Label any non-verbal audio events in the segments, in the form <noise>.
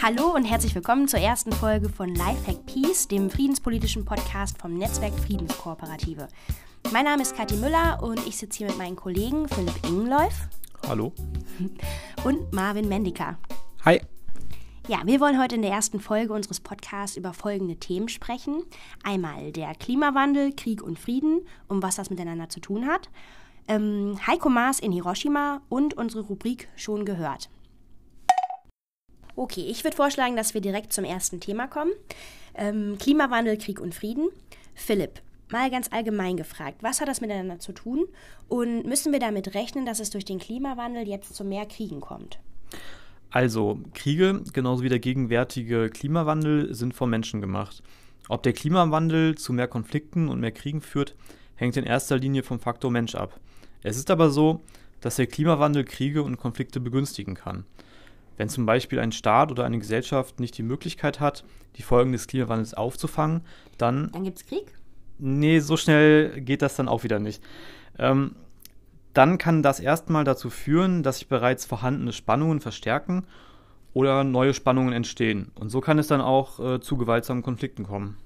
Hallo und herzlich willkommen zur ersten Folge von Lifehack Peace, dem friedenspolitischen Podcast vom Netzwerk Friedenskooperative. Mein Name ist Kathi Müller und ich sitze hier mit meinen Kollegen Philipp Ingenläuf. Hallo. Und Marvin Mendika. Hi. Ja, wir wollen heute in der ersten Folge unseres Podcasts über folgende Themen sprechen. Einmal der Klimawandel, Krieg und Frieden, um was das miteinander zu tun hat. Ähm, Heiko Maas in Hiroshima und unsere Rubrik Schon gehört. Okay, ich würde vorschlagen, dass wir direkt zum ersten Thema kommen. Ähm, Klimawandel, Krieg und Frieden. Philipp, mal ganz allgemein gefragt, was hat das miteinander zu tun und müssen wir damit rechnen, dass es durch den Klimawandel jetzt zu mehr Kriegen kommt? Also, Kriege, genauso wie der gegenwärtige Klimawandel, sind vom Menschen gemacht. Ob der Klimawandel zu mehr Konflikten und mehr Kriegen führt, hängt in erster Linie vom Faktor Mensch ab. Es ist aber so, dass der Klimawandel Kriege und Konflikte begünstigen kann. Wenn zum Beispiel ein Staat oder eine Gesellschaft nicht die Möglichkeit hat, die Folgen des Klimawandels aufzufangen, dann. Dann gibt es Krieg? Nee, so schnell geht das dann auch wieder nicht. Ähm, dann kann das erstmal dazu führen, dass sich bereits vorhandene Spannungen verstärken oder neue Spannungen entstehen. Und so kann es dann auch äh, zu gewaltsamen Konflikten kommen.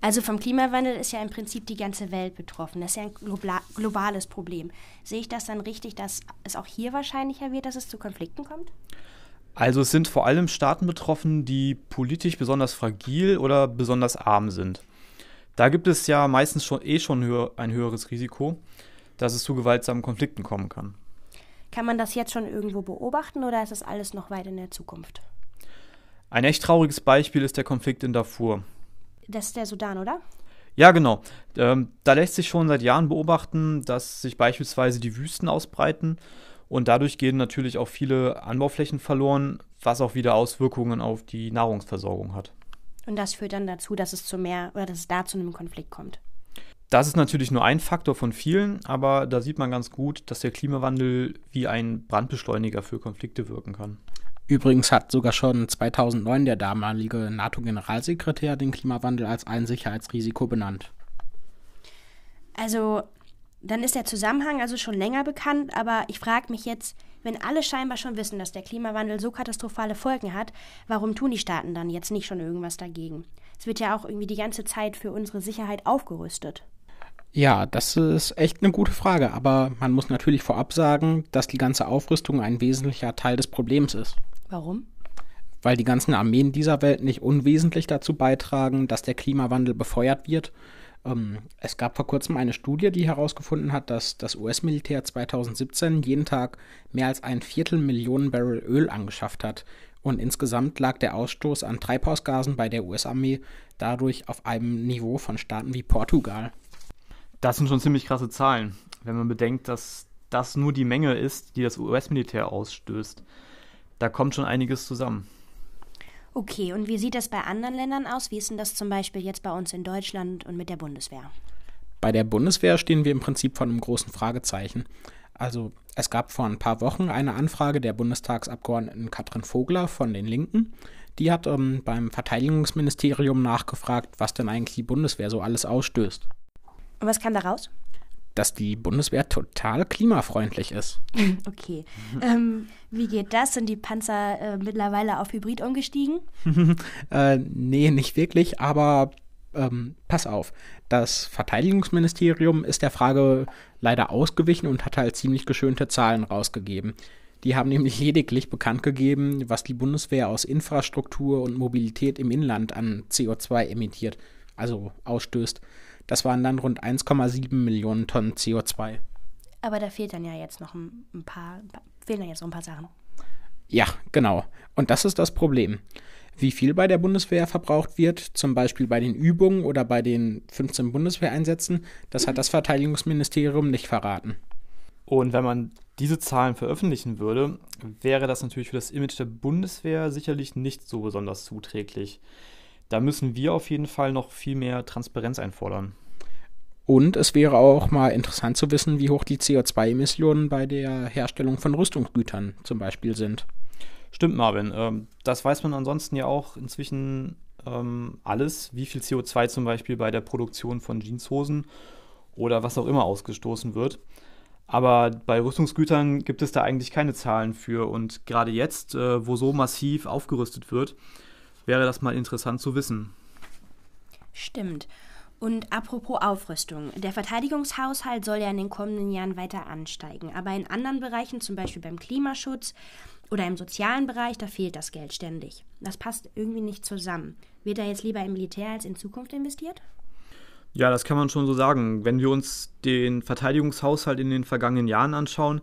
Also vom Klimawandel ist ja im Prinzip die ganze Welt betroffen. Das ist ja ein globales Problem. Sehe ich das dann richtig, dass es auch hier wahrscheinlicher wird, dass es zu Konflikten kommt? Also es sind vor allem Staaten betroffen, die politisch besonders fragil oder besonders arm sind. Da gibt es ja meistens schon eh schon höher, ein höheres Risiko, dass es zu gewaltsamen Konflikten kommen kann. Kann man das jetzt schon irgendwo beobachten oder ist das alles noch weit in der Zukunft? Ein echt trauriges Beispiel ist der Konflikt in Darfur. Das ist der Sudan, oder? Ja, genau. Ähm, da lässt sich schon seit Jahren beobachten, dass sich beispielsweise die Wüsten ausbreiten und dadurch gehen natürlich auch viele Anbauflächen verloren, was auch wieder Auswirkungen auf die Nahrungsversorgung hat. Und das führt dann dazu, dass es zu mehr oder dass es da zu einem Konflikt kommt. Das ist natürlich nur ein Faktor von vielen, aber da sieht man ganz gut, dass der Klimawandel wie ein Brandbeschleuniger für Konflikte wirken kann. Übrigens hat sogar schon 2009 der damalige NATO-Generalsekretär den Klimawandel als ein Sicherheitsrisiko benannt. Also, dann ist der Zusammenhang also schon länger bekannt, aber ich frage mich jetzt, wenn alle scheinbar schon wissen, dass der Klimawandel so katastrophale Folgen hat, warum tun die Staaten dann jetzt nicht schon irgendwas dagegen? Es wird ja auch irgendwie die ganze Zeit für unsere Sicherheit aufgerüstet. Ja, das ist echt eine gute Frage, aber man muss natürlich vorab sagen, dass die ganze Aufrüstung ein wesentlicher Teil des Problems ist. Warum? Weil die ganzen Armeen dieser Welt nicht unwesentlich dazu beitragen, dass der Klimawandel befeuert wird. Ähm, es gab vor kurzem eine Studie, die herausgefunden hat, dass das US-Militär 2017 jeden Tag mehr als ein Viertel Millionen Barrel Öl angeschafft hat. Und insgesamt lag der Ausstoß an Treibhausgasen bei der US-Armee dadurch auf einem Niveau von Staaten wie Portugal. Das sind schon ziemlich krasse Zahlen, wenn man bedenkt, dass das nur die Menge ist, die das US-Militär ausstößt da kommt schon einiges zusammen. Okay, und wie sieht das bei anderen Ländern aus? Wie ist denn das zum Beispiel jetzt bei uns in Deutschland und mit der Bundeswehr? Bei der Bundeswehr stehen wir im Prinzip vor einem großen Fragezeichen. Also es gab vor ein paar Wochen eine Anfrage der Bundestagsabgeordneten Katrin Vogler von den Linken. Die hat ähm, beim Verteidigungsministerium nachgefragt, was denn eigentlich die Bundeswehr so alles ausstößt. Und was kam da raus? Dass die Bundeswehr total klimafreundlich ist. <laughs> Okay. Ähm, wie geht das? Sind die Panzer äh, mittlerweile auf Hybrid umgestiegen? <laughs> äh, nee, nicht wirklich, aber ähm, pass auf. Das Verteidigungsministerium ist der Frage leider ausgewichen und hat halt ziemlich geschönte Zahlen rausgegeben. Die haben nämlich <laughs> lediglich bekannt gegeben, was die Bundeswehr aus Infrastruktur und Mobilität im Inland an CO2 emittiert, also ausstößt. Das waren dann rund 1,7 Millionen Tonnen CO2. Aber da fehlt dann ja jetzt noch ein, ein paar, fehlen dann jetzt noch ein paar Sachen. Ja, genau. Und das ist das Problem. Wie viel bei der Bundeswehr verbraucht wird, zum Beispiel bei den Übungen oder bei den 15 Bundeswehreinsätzen, das hat das Verteidigungsministerium nicht verraten. Und wenn man diese Zahlen veröffentlichen würde, wäre das natürlich für das Image der Bundeswehr sicherlich nicht so besonders zuträglich. Da müssen wir auf jeden Fall noch viel mehr Transparenz einfordern. Und es wäre auch mal interessant zu wissen, wie hoch die CO2-Emissionen bei der Herstellung von Rüstungsgütern zum Beispiel sind. Stimmt, Marvin. Ähm, das weiß man ansonsten ja auch inzwischen ähm, alles, wie viel CO2 zum Beispiel bei der Produktion von Jeanshosen oder was auch immer ausgestoßen wird. Aber bei Rüstungsgütern gibt es da eigentlich keine Zahlen für. Und gerade jetzt, äh, wo so massiv aufgerüstet wird, wäre das mal interessant zu wissen. Stimmt. Und apropos Aufrüstung, der Verteidigungshaushalt soll ja in den kommenden Jahren weiter ansteigen. Aber in anderen Bereichen, zum Beispiel beim Klimaschutz oder im sozialen Bereich, da fehlt das Geld ständig. Das passt irgendwie nicht zusammen. Wird da jetzt lieber im Militär als in Zukunft investiert? Ja, das kann man schon so sagen. Wenn wir uns den Verteidigungshaushalt in den vergangenen Jahren anschauen,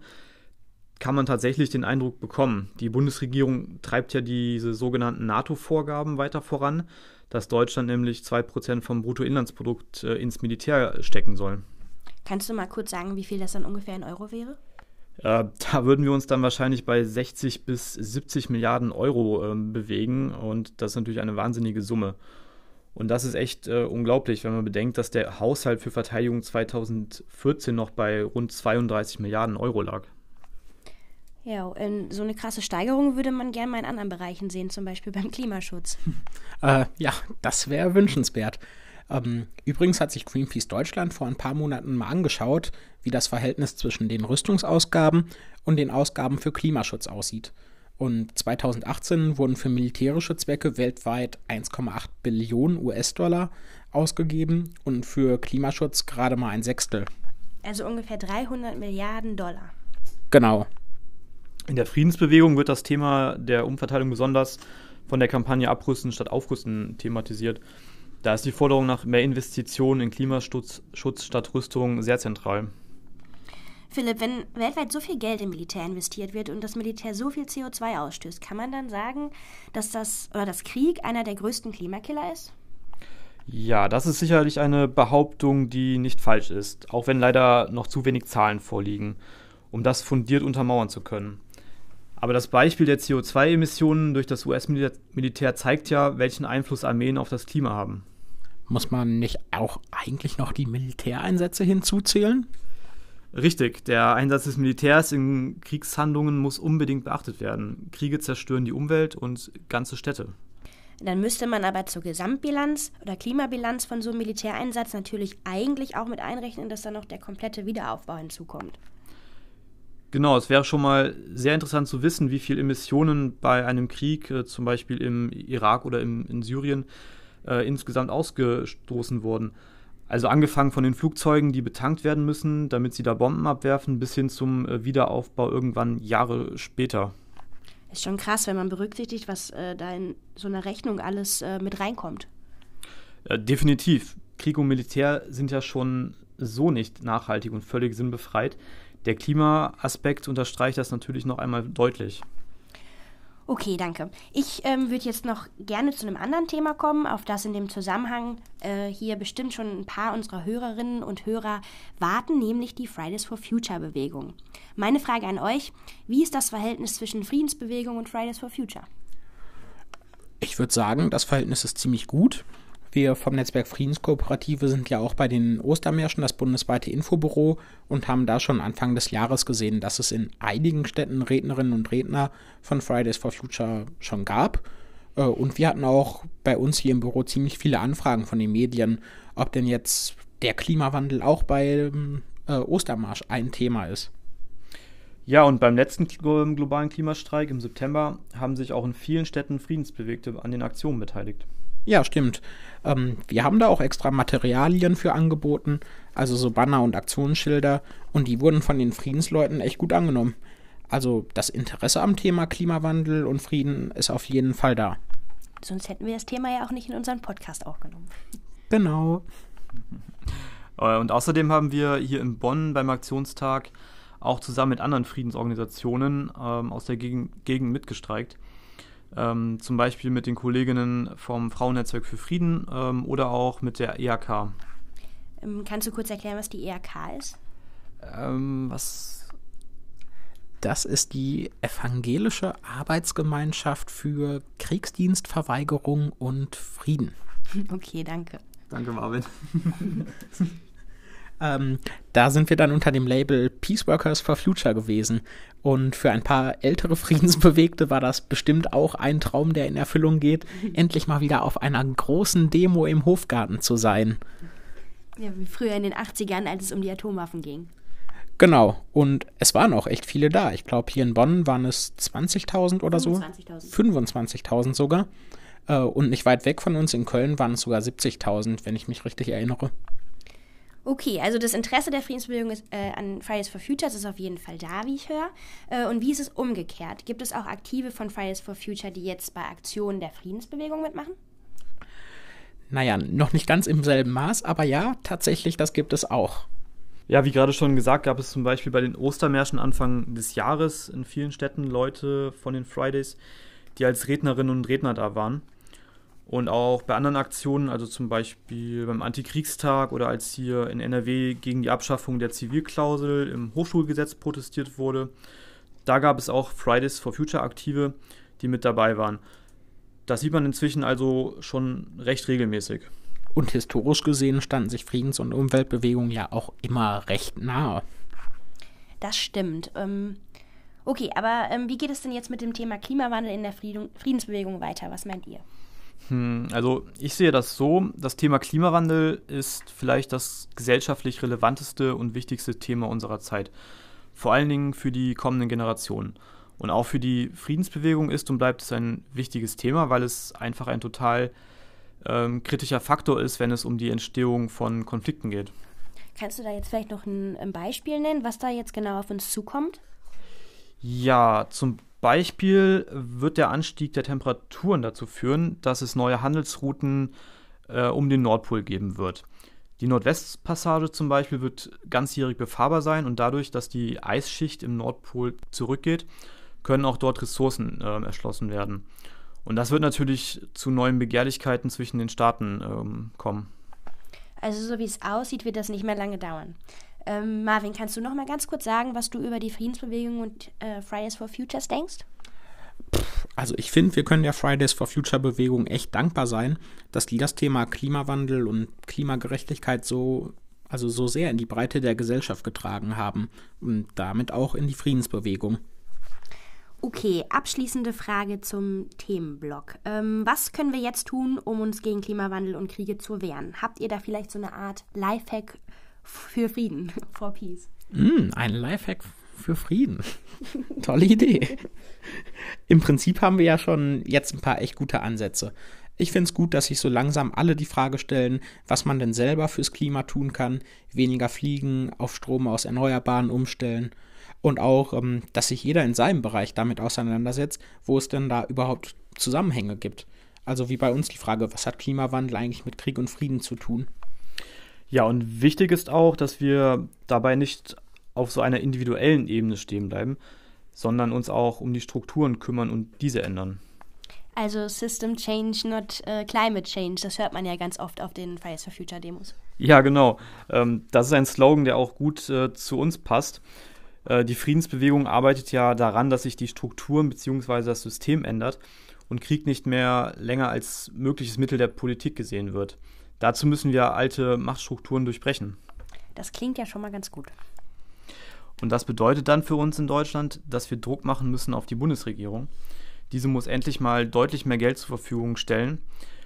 kann man tatsächlich den Eindruck bekommen. Die Bundesregierung treibt ja diese sogenannten NATO-Vorgaben weiter voran, dass Deutschland nämlich 2% vom Bruttoinlandsprodukt äh, ins Militär stecken soll. Kannst du mal kurz sagen, wie viel das dann ungefähr in Euro wäre? Äh, da würden wir uns dann wahrscheinlich bei 60 bis 70 Milliarden Euro äh, bewegen und das ist natürlich eine wahnsinnige Summe. Und das ist echt äh, unglaublich, wenn man bedenkt, dass der Haushalt für Verteidigung 2014 noch bei rund 32 Milliarden Euro lag. Ja, so eine krasse Steigerung würde man gerne mal in anderen Bereichen sehen, zum Beispiel beim Klimaschutz. Äh, ja, das wäre wünschenswert. Ähm, übrigens hat sich Greenpeace Deutschland vor ein paar Monaten mal angeschaut, wie das Verhältnis zwischen den Rüstungsausgaben und den Ausgaben für Klimaschutz aussieht. Und 2018 wurden für militärische Zwecke weltweit 1,8 Billionen US-Dollar ausgegeben und für Klimaschutz gerade mal ein Sechstel. Also ungefähr 300 Milliarden Dollar. Genau. In der Friedensbewegung wird das Thema der Umverteilung besonders von der Kampagne Abrüsten statt Aufrüsten thematisiert. Da ist die Forderung nach mehr Investitionen in Klimaschutz Schutz statt Rüstung sehr zentral. Philipp, wenn weltweit so viel Geld im Militär investiert wird und das Militär so viel CO2 ausstößt, kann man dann sagen, dass das oder das Krieg einer der größten Klimakiller ist? Ja, das ist sicherlich eine Behauptung, die nicht falsch ist, auch wenn leider noch zu wenig Zahlen vorliegen, um das fundiert untermauern zu können. Aber das Beispiel der CO2-Emissionen durch das US-Militär zeigt ja, welchen Einfluss Armeen auf das Klima haben. Muss man nicht auch eigentlich noch die Militäreinsätze hinzuzählen? Richtig, der Einsatz des Militärs in Kriegshandlungen muss unbedingt beachtet werden. Kriege zerstören die Umwelt und ganze Städte. Dann müsste man aber zur Gesamtbilanz oder Klimabilanz von so einem Militäreinsatz natürlich eigentlich auch mit einrechnen, dass da noch der komplette Wiederaufbau hinzukommt. Genau, es wäre schon mal sehr interessant zu wissen, wie viel Emissionen bei einem Krieg, äh, zum Beispiel im Irak oder im, in Syrien, äh, insgesamt ausgestoßen wurden. Also angefangen von den Flugzeugen, die betankt werden müssen, damit sie da Bomben abwerfen, bis hin zum äh, Wiederaufbau irgendwann Jahre später. Ist schon krass, wenn man berücksichtigt, was äh, da in so einer Rechnung alles äh, mit reinkommt. Äh, definitiv. Krieg und Militär sind ja schon so nicht nachhaltig und völlig sinnbefreit. Der Klimaaspekt unterstreicht das natürlich noch einmal deutlich. Okay, danke. Ich ähm, würde jetzt noch gerne zu einem anderen Thema kommen, auf das in dem Zusammenhang äh, hier bestimmt schon ein paar unserer Hörerinnen und Hörer warten, nämlich die Fridays for Future Bewegung. Meine Frage an euch, wie ist das Verhältnis zwischen Friedensbewegung und Fridays for Future? Ich würde sagen, das Verhältnis ist ziemlich gut. Wir vom Netzwerk Friedenskooperative sind ja auch bei den Ostermärschen das bundesweite Infobüro und haben da schon Anfang des Jahres gesehen, dass es in einigen Städten Rednerinnen und Redner von Fridays for Future schon gab. Äh, und wir hatten auch bei uns hier im Büro ziemlich viele Anfragen von den Medien, ob denn jetzt der Klimawandel auch beim äh, Ostermarsch ein Thema ist. Ja, und beim letzten globalen Klimastreik im September haben sich auch in vielen Städten Friedensbewegte an den Aktionen beteiligt. Ja, stimmt. Ähm, wir haben da auch extra Materialien für angeboten, also so Banner und Aktionsschilder, und die wurden von den Friedensleuten echt gut angenommen. Also das Interesse am Thema Klimawandel und Frieden ist auf jeden Fall da. Sonst hätten wir das Thema ja auch nicht in unseren Podcast aufgenommen. Genau. Äh, und außerdem haben wir hier in Bonn beim Aktionstag auch zusammen mit anderen Friedensorganisationen ähm, aus der Gegend, Gegend mitgestreikt ähm, zum Beispiel mit den Kolleginnen vom Frauennetzwerk für Frieden ähm, oder auch mit der EAK. Ähm, kannst du kurz erklären, was die EAK ist? Ähm, was? Das ist die evangelische Arbeitsgemeinschaft für Kriegsdienstverweigerung und Frieden. <laughs> Okay, danke. Danke, Marvin. <laughs> Ähm, da sind wir dann unter dem Label Peace Workers for Future gewesen. Und für ein paar ältere <laughs> Friedensbewegte war das bestimmt auch ein Traum, der in Erfüllung geht, <laughs> endlich mal wieder auf einer großen Demo im Hofgarten zu sein. Ja, wie früher in den 80ern, als es um die Atomwaffen ging. Genau, und es waren auch echt viele da. Ich glaube, hier in Bonn waren es 20.000 oder 25 so. 25.000 sogar. Äh, und nicht weit weg von uns in Köln waren es sogar 70.000, wenn ich mich richtig erinnere. Okay, also das Interesse der Friedensbewegung ist, äh, an Fridays for Futures ist auf jeden Fall da, wie ich höre. Äh, und wie ist es umgekehrt? Gibt es auch Aktive von Fridays for Future, die jetzt bei Aktionen der Friedensbewegung mitmachen? Naja, noch nicht ganz im selben Maß, aber ja, tatsächlich, das gibt es auch. Ja, wie gerade schon gesagt, gab es zum Beispiel bei den Ostermärschen Anfang des Jahres in vielen Städten Leute von den Fridays, die als Rednerinnen und Redner da waren. Und auch bei anderen Aktionen, also zum Beispiel beim Antikriegstag oder als hier in NRW gegen die Abschaffung der Zivilklausel im Hochschulgesetz protestiert wurde, da gab es auch Fridays for Future Aktive, die mit dabei waren. Das sieht man inzwischen also schon recht regelmäßig. Und historisch gesehen standen sich Friedens- und Umweltbewegungen ja auch immer recht nahe. Das stimmt. Ähm, okay, aber ähm, wie geht es denn jetzt mit dem Thema Klimawandel in der Frieden Friedensbewegung weiter? Was meint ihr? Hm, also ich sehe das so, das Thema Klimawandel ist vielleicht das gesellschaftlich relevanteste und wichtigste Thema unserer Zeit. Vor allen Dingen für die kommenden Generationen. Und auch für die Friedensbewegung ist und bleibt es ein wichtiges Thema, weil es einfach ein total ähm, kritischer Faktor ist, wenn es um die Entstehung von Konflikten geht. Kannst du da jetzt vielleicht noch ein, ein Beispiel nennen, was da jetzt genau auf uns zukommt? Ja, zum Beispiel wird der Anstieg der Temperaturen dazu führen, dass es neue Handelsrouten äh, um den Nordpol geben wird. Die Nordwestpassage zum Beispiel wird ganzjährig befahrbar sein und dadurch, dass die Eisschicht im Nordpol zurückgeht, können auch dort Ressourcen äh, erschlossen werden. Und das wird natürlich zu neuen Begehrlichkeiten zwischen den Staaten ähm, kommen. Also so wie es aussieht, wird das nicht mehr lange dauern. Ähm, Marvin, kannst du noch mal ganz kurz sagen, was du über die Friedensbewegung und äh, Fridays for Futures denkst? Also ich finde, wir können der Fridays for Future Bewegung echt dankbar sein, dass die das Thema Klimawandel und Klimagerechtigkeit so also so sehr in die Breite der Gesellschaft getragen haben und damit auch in die Friedensbewegung. Okay, abschließende Frage zum Themenblock. Ähm, was können wir jetzt tun, um uns gegen Klimawandel und Kriege zu wehren? Habt ihr da vielleicht so eine Art Lifehack für Frieden, <laughs> for Peace? Mm, ein Lifehack für Frieden. <laughs> Tolle Idee. Im Prinzip haben wir ja schon jetzt ein paar echt gute Ansätze. Ich finde es gut, dass sich so langsam alle die Frage stellen, was man denn selber fürs Klima tun kann, weniger fliegen, auf Strom aus Erneuerbaren umstellen und auch, ähm, dass sich jeder in seinem Bereich damit auseinandersetzt, wo es denn da überhaupt Zusammenhänge gibt. Also wie bei uns die Frage, was hat Klimawandel eigentlich mit Krieg und Frieden zu tun? Ja, und wichtig ist auch, dass wir dabei nicht auf so einer individuellen Ebene stehen bleiben, sondern uns auch um die Strukturen kümmern und diese ändern. Also System Change, not uh, Climate Change. Das hört man ja ganz oft auf den Fridays for Future Demos. Ja, genau. Ähm, das ist ein Slogan, der auch gut äh, zu uns passt. Äh, die Friedensbewegung arbeitet ja daran, dass sich die Strukturen bzw. das System ändert und Krieg nicht mehr länger als mögliches Mittel der Politik gesehen wird. Dazu müssen wir alte Machtstrukturen durchbrechen. Das klingt ja schon mal ganz gut. Und das bedeutet dann für uns in Deutschland, dass wir Druck machen müssen auf die Bundesregierung. Diese muss endlich mal deutlich mehr Geld zur Verfügung stellen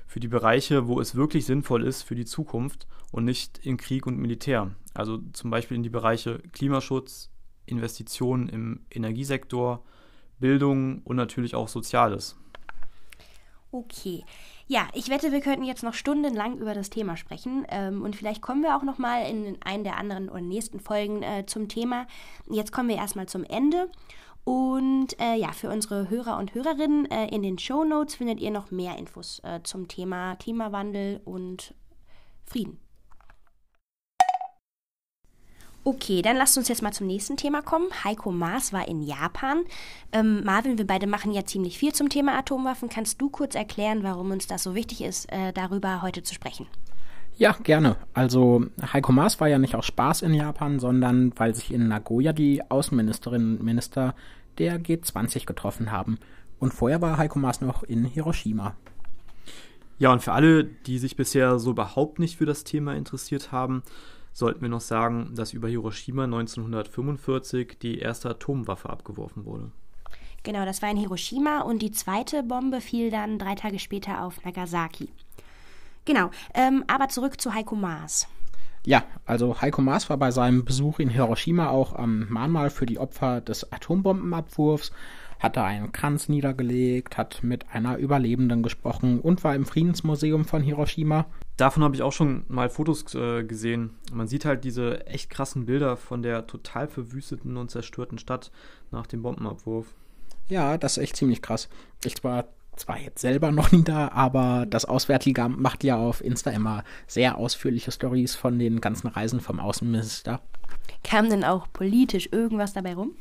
für die Bereiche, wo es wirklich sinnvoll ist für die Zukunft und nicht in Krieg und Militär. Also zum Beispiel in die Bereiche Klimaschutz, Investitionen im Energiesektor, Bildung und natürlich auch Soziales. Okay. Ja, ich wette, wir könnten jetzt noch stundenlang über das Thema sprechen ähm, und vielleicht kommen wir auch noch mal in einen der anderen oder nächsten Folgen äh, zum Thema. Jetzt kommen wir erstmal zum Ende und äh, ja, für unsere Hörer und Hörerinnen äh, in den Show Notes findet ihr noch mehr Infos äh, zum Thema Klimawandel und Frieden. Okay, dann lasst uns jetzt mal zum nächsten Thema kommen. Heiko Maas war in Japan. Ähm, Marvin, wir beide machen ja ziemlich viel zum Thema Atomwaffen. Kannst du kurz erklären, warum uns das so wichtig ist, äh, darüber heute zu sprechen? Ja, gerne. Also Heiko Maas war ja nicht aus Spaß in Japan, sondern weil sich in Nagoya die Außenministerinnen und Minister der G20 getroffen haben. Und vorher war Heiko Maas noch in Hiroshima. Ja, und für alle, die sich bisher so überhaupt nicht für das Thema interessiert haben, sollten wir noch sagen, dass über Hiroshima 1945 die erste Atomwaffe abgeworfen wurde. Genau, das war in Hiroshima und die zweite Bombe fiel dann drei Tage später auf Nagasaki. Genau, ähm, aber zurück zu Heiko Maas. Ja, also Heiko Maas war bei seinem Besuch in Hiroshima auch am Mahnmal für die Opfer des Atombombenabwurfs, hatte einen Kranz niedergelegt, hat mit einer Überlebenden gesprochen und war im Friedensmuseum von Hiroshima. Davon habe ich auch schon mal Fotos äh, gesehen. Man sieht halt diese echt krassen Bilder von der total verwüsteten und zerstörten Stadt nach dem Bombenabwurf. Ja, das ist echt ziemlich krass. Ich war zwar jetzt selber <laughs> noch nie da, aber das Auswärtige Amt macht ja auf Insta immer sehr ausführliche Stories von den ganzen Reisen vom Außenminister. Kam denn auch politisch irgendwas dabei rum?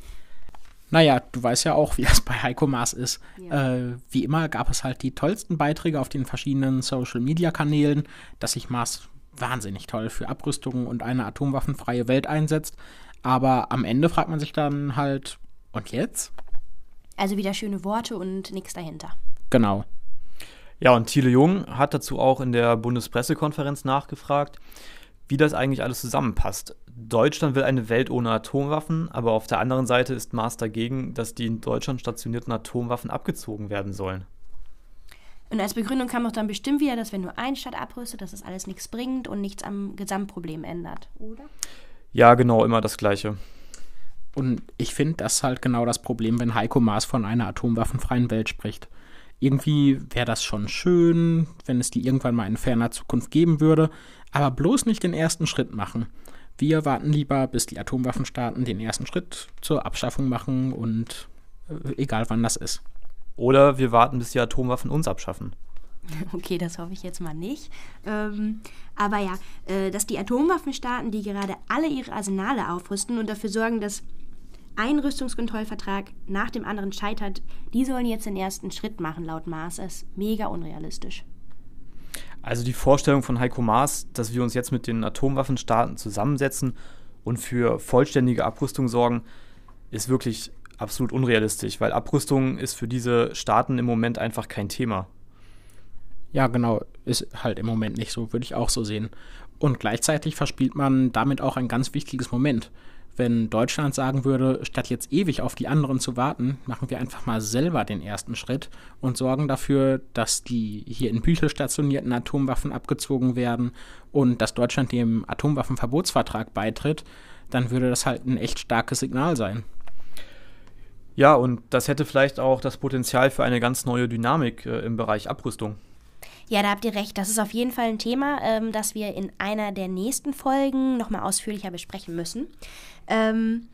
Naja, du weißt ja auch, wie das bei Heiko Maas ist. Ja. Äh, wie immer gab es halt die tollsten Beiträge auf den verschiedenen Social-Media-Kanälen, dass sich Maas wahnsinnig toll für Abrüstung und eine atomwaffenfreie Welt einsetzt. Aber am Ende fragt man sich dann halt, und jetzt? Also wieder schöne Worte und nichts dahinter. Genau. Ja, und Thiele Jung hat dazu auch in der Bundespressekonferenz nachgefragt, wie das eigentlich alles zusammenpasst. Deutschland will eine Welt ohne Atomwaffen, aber auf der anderen Seite ist Maas dagegen, dass die in Deutschland stationierten Atomwaffen abgezogen werden sollen. Und als Begründung kam auch dann bestimmt wieder, dass wenn nur ein Staat abrüstet, dass das alles nichts bringt und nichts am Gesamtproblem ändert, oder? Ja, genau, immer das Gleiche. Und ich finde, das ist halt genau das Problem, wenn Heiko Maas von einer atomwaffenfreien Welt spricht irgendwie wäre das schon schön, wenn es die irgendwann mal in ferner Zukunft geben würde, aber bloß nicht den ersten Schritt machen. Wir warten lieber, bis die Atomwaffenstaaten den ersten Schritt zur Abschaffung machen und äh, egal wann das ist. Oder wir warten, bis die Atomwaffen uns abschaffen. <laughs> Okay, das hoffe ich jetzt mal nicht. Ähm, aber ja, äh, dass die Atomwaffenstaaten, die gerade alle ihre Arsenale aufrüsten und dafür sorgen, dass ein Rüstungskontrollvertrag nach dem anderen scheitert, die sollen jetzt den ersten Schritt machen, laut Maas. ist mega unrealistisch. Also die Vorstellung von Heiko Maas, dass wir uns jetzt mit den Atomwaffenstaaten zusammensetzen und für vollständige Abrüstung sorgen, ist wirklich absolut unrealistisch, weil Abrüstung ist für diese Staaten im Moment einfach kein Thema. Ja, genau, ist halt im Moment nicht so, würde ich auch so sehen. Und gleichzeitig verspielt man damit auch ein ganz wichtiges Moment wenn Deutschland sagen würde, statt jetzt ewig auf die anderen zu warten, machen wir einfach mal selber den ersten Schritt und sorgen dafür, dass die hier in Büchel stationierten Atomwaffen abgezogen werden und dass Deutschland dem Atomwaffenverbotsvertrag beitritt, dann würde das halt ein echt starkes Signal sein. Ja, und das hätte vielleicht auch das Potenzial für eine ganz neue Dynamik äh, im Bereich Abrüstung. Ja, da habt ihr recht. Das ist auf jeden Fall ein Thema, ähm, das wir in einer der nächsten Folgen nochmal ausführlicher besprechen müssen. Ähm,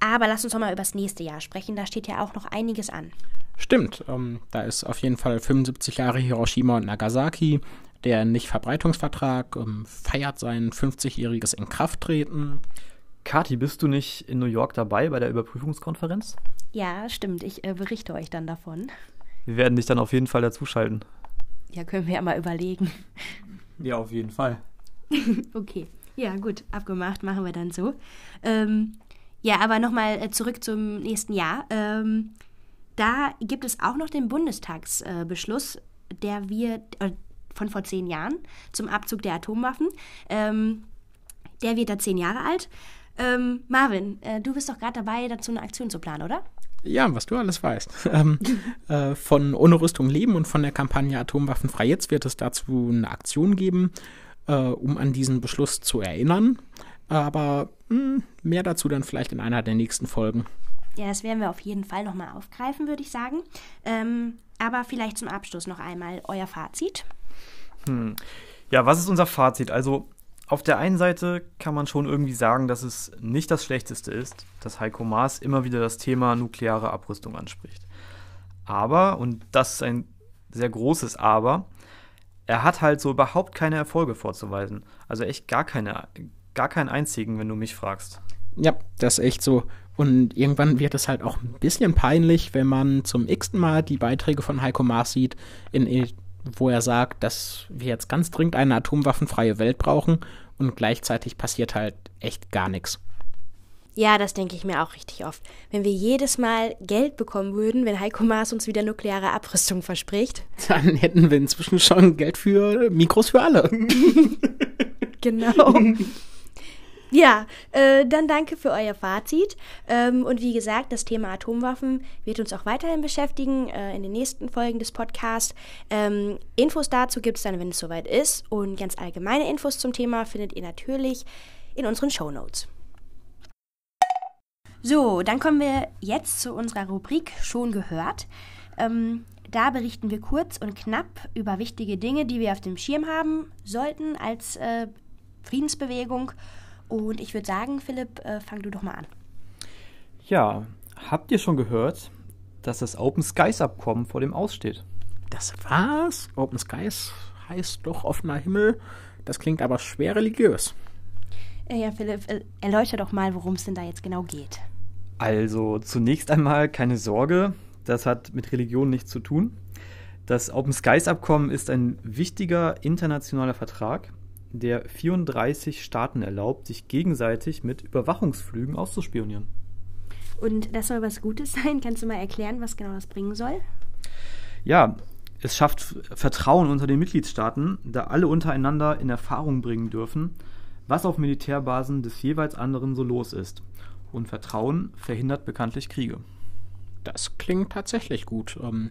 aber lass uns doch mal über das nächste Jahr sprechen. Da steht ja auch noch einiges an. Stimmt. Ähm, da ist auf jeden Fall 75 Jahre Hiroshima und Nagasaki. Der Nichtverbreitungsvertrag ähm, feiert sein 50-jähriges Inkrafttreten. Kati, bist du nicht in New York dabei bei der Überprüfungskonferenz? Ja, stimmt. Ich äh, berichte euch dann davon. Wir werden dich dann auf jeden Fall dazuschalten. Ja, können wir ja mal überlegen. Ja, auf jeden Fall. <laughs> okay. Ja, gut, abgemacht, machen wir dann so. Ähm, ja, aber nochmal äh, zurück zum nächsten Jahr. Ähm, da gibt es auch noch den Bundestagsbeschluss, äh, der wir äh, von vor zehn Jahren zum Abzug der Atomwaffen. Ähm, der wird da zehn Jahre alt. Ähm, Marvin, äh, du bist doch gerade dabei, dazu eine Aktion zu planen, oder? Ja, was du alles weißt. <laughs> Ähm, äh, von Ohne Rüstung leben und von der Kampagne Atomwaffen frei jetzt wird es dazu eine Aktion geben, äh, um an diesen Beschluss zu erinnern. Aber mh, hm, mehr dazu dann vielleicht in einer der nächsten Folgen. Ja, das werden wir auf jeden Fall nochmal aufgreifen, würde ich sagen. Ähm, aber vielleicht zum Abschluss noch einmal euer Fazit. Hm. Ja, was ist unser Fazit? Also auf der einen Seite kann man schon irgendwie sagen, dass es nicht das Schlechteste ist, dass Heiko Maas immer wieder das Thema nukleare Abrüstung anspricht. Aber, und das ist ein sehr großes Aber, er hat halt so überhaupt keine Erfolge vorzuweisen. Also echt gar keine, gar keinen einzigen, wenn du mich fragst. Ja, das ist echt so. Und irgendwann wird es halt auch ein bisschen peinlich, wenn man zum x-ten Mal die Beiträge von Heiko Maas sieht, in, wo er sagt, dass wir jetzt ganz dringend eine atomwaffenfreie Welt brauchen und gleichzeitig passiert halt echt gar nichts. Ja, das denke ich mir auch richtig oft. Wenn wir jedes Mal Geld bekommen würden, wenn Heiko Maas uns wieder nukleare Abrüstung verspricht. <laughs> Dann hätten wir inzwischen schon Geld für Mikros für alle. <laughs> genau. <laughs> Ja, äh, dann danke für euer Fazit. Ähm, und wie gesagt, das Thema Atomwaffen wird uns auch weiterhin beschäftigen äh, in den nächsten Folgen des Podcasts. Ähm, Infos dazu gibt es dann, wenn es soweit ist. Und ganz allgemeine Infos zum Thema findet ihr natürlich in unseren Show Notes. So, dann kommen wir jetzt zu unserer Rubrik Schon gehört. Ähm, da berichten wir kurz und knapp über wichtige Dinge, die wir auf dem Schirm haben sollten als äh, Friedensbewegung. Und ich würde sagen, Philipp, äh, fang du doch mal an. Ja, habt ihr schon gehört, dass das Open Skies Abkommen vor dem aussteht? Das war's? Open Skies heißt doch offener Himmel. Das klingt aber schwer religiös. Äh, ja, Philipp, äh, erläutere doch mal, worum es denn da jetzt genau geht. Also zunächst einmal keine Sorge, das hat mit Religion nichts zu tun. Das Open Skies Abkommen ist ein wichtiger internationaler Vertrag, der 34 Staaten erlaubt, sich gegenseitig mit Überwachungsflügen auszuspionieren. Und das soll was Gutes sein? Kannst du mal erklären, was genau das bringen soll? Ja, es schafft Vertrauen unter den Mitgliedstaaten, da alle untereinander in Erfahrung bringen dürfen, was auf Militärbasen des jeweils anderen so los ist. Und Vertrauen verhindert bekanntlich Kriege. Das klingt tatsächlich gut. Ähm,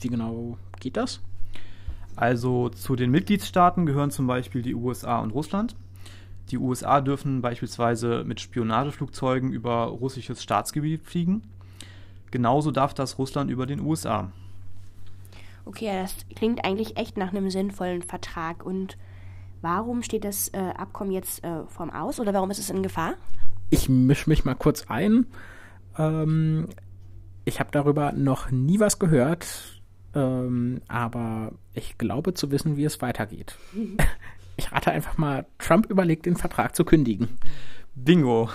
wie genau geht das? Also zu den Mitgliedstaaten gehören zum Beispiel die USA und Russland. Die USA dürfen beispielsweise mit Spionageflugzeugen über russisches Staatsgebiet fliegen. Genauso darf das Russland über den USA. Okay, das klingt eigentlich echt nach einem sinnvollen Vertrag. Und warum steht das äh, Abkommen jetzt äh, vorm Aus oder warum ist es in Gefahr? Ich mische mich mal kurz ein. Ähm, ich habe darüber noch nie was gehört, ähm, aber ich glaube zu wissen, wie es weitergeht. <laughs> Ich rate einfach mal, Trump überlegt, den Vertrag zu kündigen. Bingo.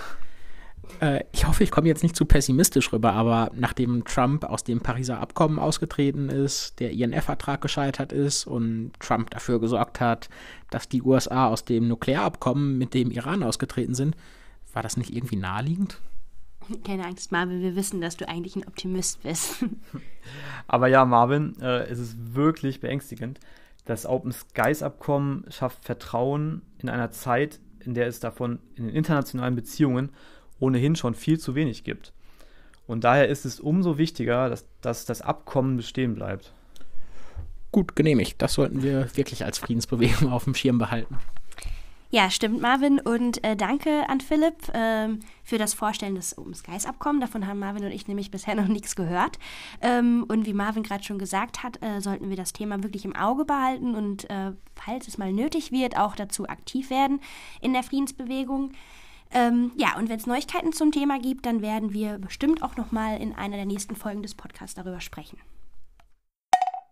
Äh, ich hoffe, ich komme jetzt nicht zu pessimistisch rüber, aber nachdem Trump aus dem Pariser Abkommen ausgetreten ist, der INF-Vertrag gescheitert ist und Trump dafür gesorgt hat, dass die USA aus dem Nuklearabkommen mit dem Iran ausgetreten sind, war das nicht irgendwie naheliegend? Keine Angst, Marvin, wir wissen, dass du eigentlich ein Optimist bist. <laughs> Aber ja, Marvin, äh, es ist wirklich beängstigend. Das Open Skies Abkommen schafft Vertrauen in einer Zeit, in der es davon in den internationalen Beziehungen ohnehin schon viel zu wenig gibt. Und daher ist es umso wichtiger, dass, dass das Abkommen bestehen bleibt. Gut, genehmigt. Das sollten wir wirklich als Friedensbewegung auf dem Schirm behalten. Ja, stimmt, Marvin. Und äh, danke an Philipp ähm, für das Vorstellen des Open Skies Abkommen. Davon haben Marvin und ich nämlich bisher <laughs> noch nichts gehört. Ähm, und wie Marvin gerade schon gesagt hat, äh, sollten wir das Thema wirklich im Auge behalten und, äh, falls es mal nötig wird, auch dazu aktiv werden in der Friedensbewegung. Ähm, ja, und wenn es Neuigkeiten zum Thema gibt, dann werden wir bestimmt auch noch mal in einer der nächsten Folgen des Podcasts darüber sprechen.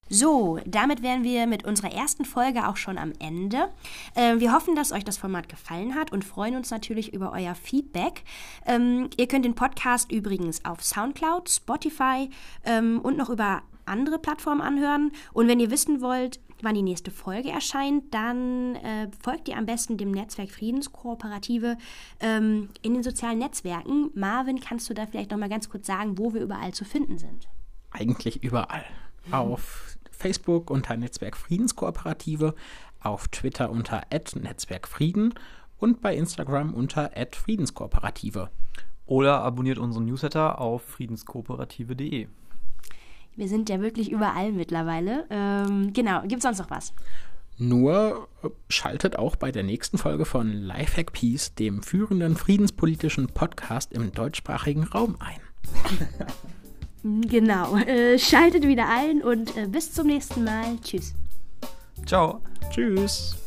So, damit wären wir mit unserer ersten Folge auch schon am Ende. Äh, wir hoffen, dass euch das Format gefallen hat und freuen uns natürlich über euer Feedback. Ähm, ihr könnt den Podcast übrigens auf SoundCloud, Spotify ähm, und noch über andere Plattformen anhören. Und wenn ihr wissen wollt, wann die nächste Folge erscheint, dann äh, folgt ihr am besten dem Netzwerk Friedenskooperative ähm, in den sozialen Netzwerken. Marvin, kannst du da vielleicht noch mal ganz kurz sagen, wo wir überall zu finden sind? Eigentlich überall. Mhm. Auf Facebook unter Netzwerk Friedenskooperative, auf Twitter unter Netzwerkfrieden und bei Instagram unter Friedenskooperative. Oder abonniert unseren Newsletter auf friedenskooperative.de. Wir sind ja wirklich überall mittlerweile. Ähm, genau, gibt es sonst noch was? Nur äh, schaltet auch bei der nächsten Folge von Lifehack Peace, dem führenden friedenspolitischen Podcast im deutschsprachigen Raum ein. <laughs> Genau. Äh, schaltet wieder ein und äh, bis zum nächsten Mal. Tschüss. Ciao. Tschüss.